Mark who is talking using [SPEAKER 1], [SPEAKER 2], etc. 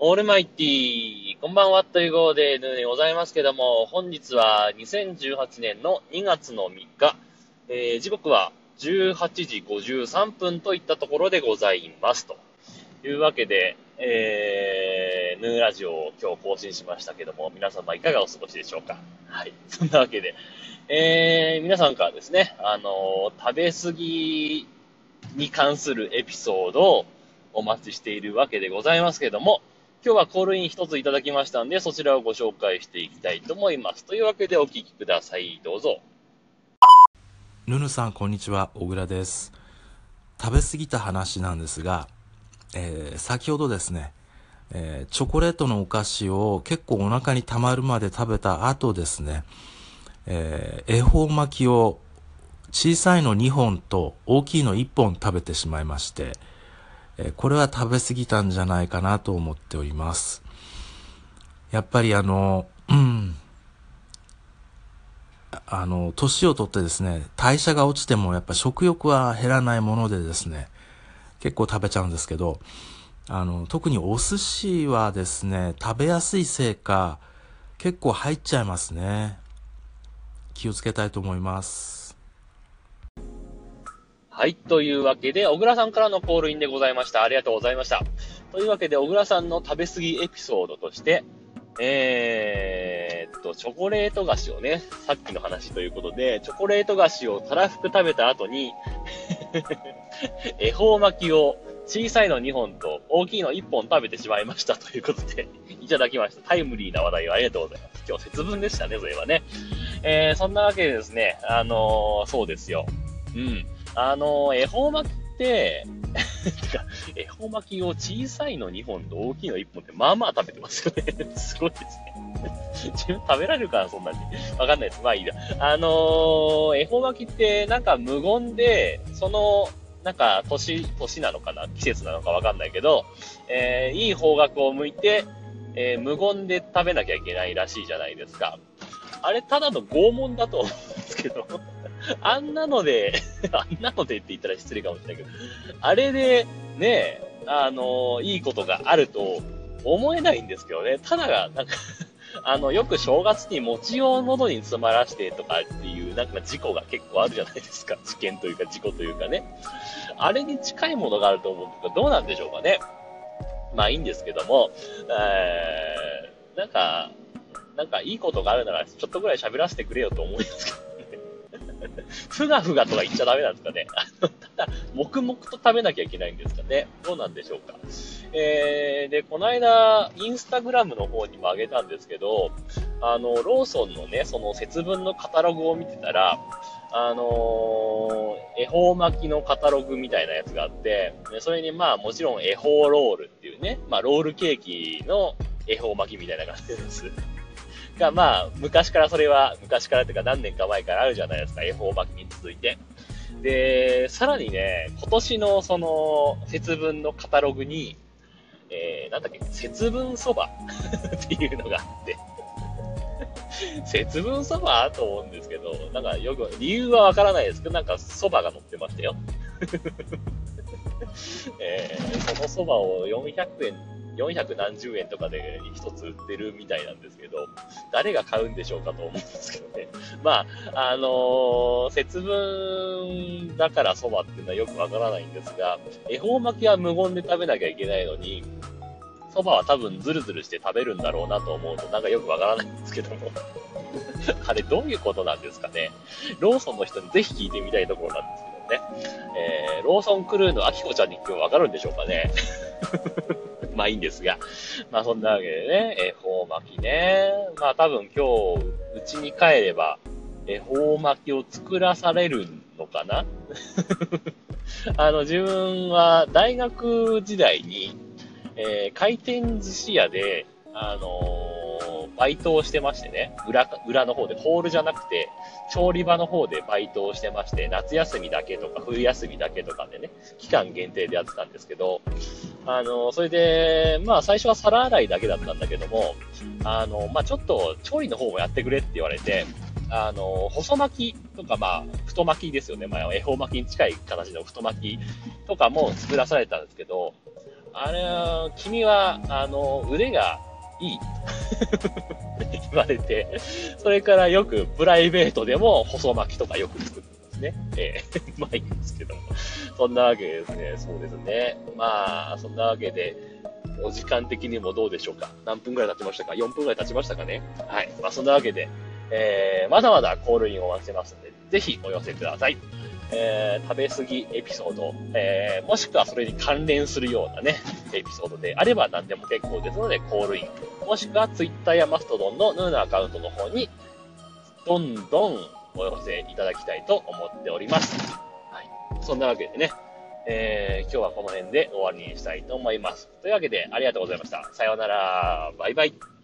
[SPEAKER 1] オールマイティー、こんばんはという号ででございますけども、本日は2018年の2月の3日、えー、時刻は18時53分といったところでございます。というわけで、えー、ヌーラジオを今日更新しましたけども、皆様いかがお過ごしでしょうか？はい。そんなわけで、えー、皆さんからですね、あのー、食べ過ぎに関するエピソードをお待ちしているわけでございますけども、今日はコールイン一ついただきましたんで、そちらをご紹介していきたいと思います。というわけでお聞きください。どうぞ。
[SPEAKER 2] ヌヌさん、こんにちは。小倉です。食べ過ぎた話なんですが、えー、先ほどですね、えー、チョコレートのお菓子を結構お腹に溜まるまで食べた後ですね、えー、恵方巻きを小さいの2本と大きいの1本食べてしまいまして、えこれは食べ過ぎたんじゃないかなと思っております。やっぱりあの、うん、あの、年をとってですね、代謝が落ちてもやっぱ食欲は減らないものでですね、結構食べちゃうんですけど、あの、特にお寿司はですね、食べやすいせいか、結構入っちゃいますね。気をつけたいと思います。
[SPEAKER 1] はい。というわけで、小倉さんからのコールインでございました。ありがとうございました。というわけで、小倉さんの食べ過ぎエピソードとして、えー、っと、チョコレート菓子をね、さっきの話ということで、チョコレート菓子をたらふく食べた後に 恵方巻きを小さいの2本と大きいの1本食べてしまいましたということでいただきました。タイムリーな話題をありがとうございます。今日節分でしたね、それはね。えー、そんなわけでですね、あのー、そうですよ。うん。あの、恵方巻きって、恵方巻きを小さいの2本と大きいの1本って、まあまあ食べてますよね。すごいですね。自分食べられるかな、そんなに。わかんないです。まあいいや。あの、恵方巻きってなんか無言で、その、なんか年、年なのかな？季節なのかわかんないけど、えー、いい方角を向いて、えー、無言で食べなきゃいけないらしいじゃないですか。あれ、ただの拷問だと思うんですけど、あんなので あんなのでって言ったら失礼かもしれないけど、あれで、ね、あの、いいことがあると思えないんですけどね。ただが、なんか あの、よく正月に餅を喉に詰まらしてとかっていう、なんか事故が結構あるじゃないですか。事件というか事故というかね。あれに近いものがあると思うんですけど、どうなんでしょうかね。まあいいんですけども、えー、なんか、なんかいいことがあるなら、ちょっとぐらい喋らせてくれよと思いますけど。ふがふがとか言っちゃダメなんですかね。ただ、黙々と食べなきゃいけないんですかね。どうなんでしょうか。えー、で、この間、インスタグラムの方にも上げたんですけど、あの、ローソンのね、その節分のカタログを見てたら、あのー、恵方巻きのカタログみたいなやつがあって、それにまあもちろん恵方ロールっていうね、まあロールケーキの恵方巻きみたいな感じです。が、まあ、昔からそれは、昔からというか何年か前からあるじゃないですか、恵方巻きに続いて。で、さらにね、今年のその、節分のカタログに、えー、なんだっけ、節分そば っていうのがあって。節分そば？と思うんですけど、なんかよく、理由はわからないですけど、なんかそばが乗ってましたよ。えー、そのそばを400円400何十円とかで一つ売ってるみたいなんですけど、誰が買うんでしょうかと思うんですけどね。まあ、あのー、節分だから蕎麦っていうのはよくわからないんですが、恵方巻きは無言で食べなきゃいけないのに、蕎麦は多分ズルズルして食べるんだろうなと思うとなんかよくわからないんですけども。あれどういうことなんですかね。ローソンの人にぜひ聞いてみたいところなんですけどね。えー、ローソンクルーのアキコちゃんに今日わかるんでしょうかね。まあいいんですが。まあそんなわけでね、恵方巻きね。まあ多分今日、うちに帰れば、恵方巻きを作らされるのかな？あの、自分は大学時代に、えー、回転寿司屋で、あのーバイトをしてましてね、裏、裏の方で、ホールじゃなくて、調理場の方でバイトをしてまして、夏休みだけとか、冬休みだけとかでね、期間限定でやってたんですけど、あの、それで、まあ最初は皿洗いだけだったんだけども、あの、まあちょっと調理の方もやってくれって言われて、あの、細巻きとか、まあ、太巻きですよね。まあ、恵方巻きに近い形の太巻きとかも作らされたんですけど、あれ、君は、あの、腕がいいって。言われて、それからよくプライベートでも細巻きとかよく作っね。えー、まあいいんですけども。そんなわけですね。そうですね。まあ、そんなわけで、お時間的にもどうでしょうか。何分くらい経ちましたか ?4 分くらい経ちましたかね？はい。まあそんなわけで、えー、まだまだコールインを待ちしてますんで、ぜひお寄せください。えー、食べ過ぎエピソード、えー、もしくはそれに関連するようなね、エピソードであれば何でも結構ですので、コールイン、もしくは Twitter やマストドンのヌーナアカウントの方に、どんどんお寄せいただきたいと思っております。はい。そんなわけでね、えー、今日はこの辺で終わりにしたいと思います。というわけで、ありがとうございました。さようなら。バイバイ。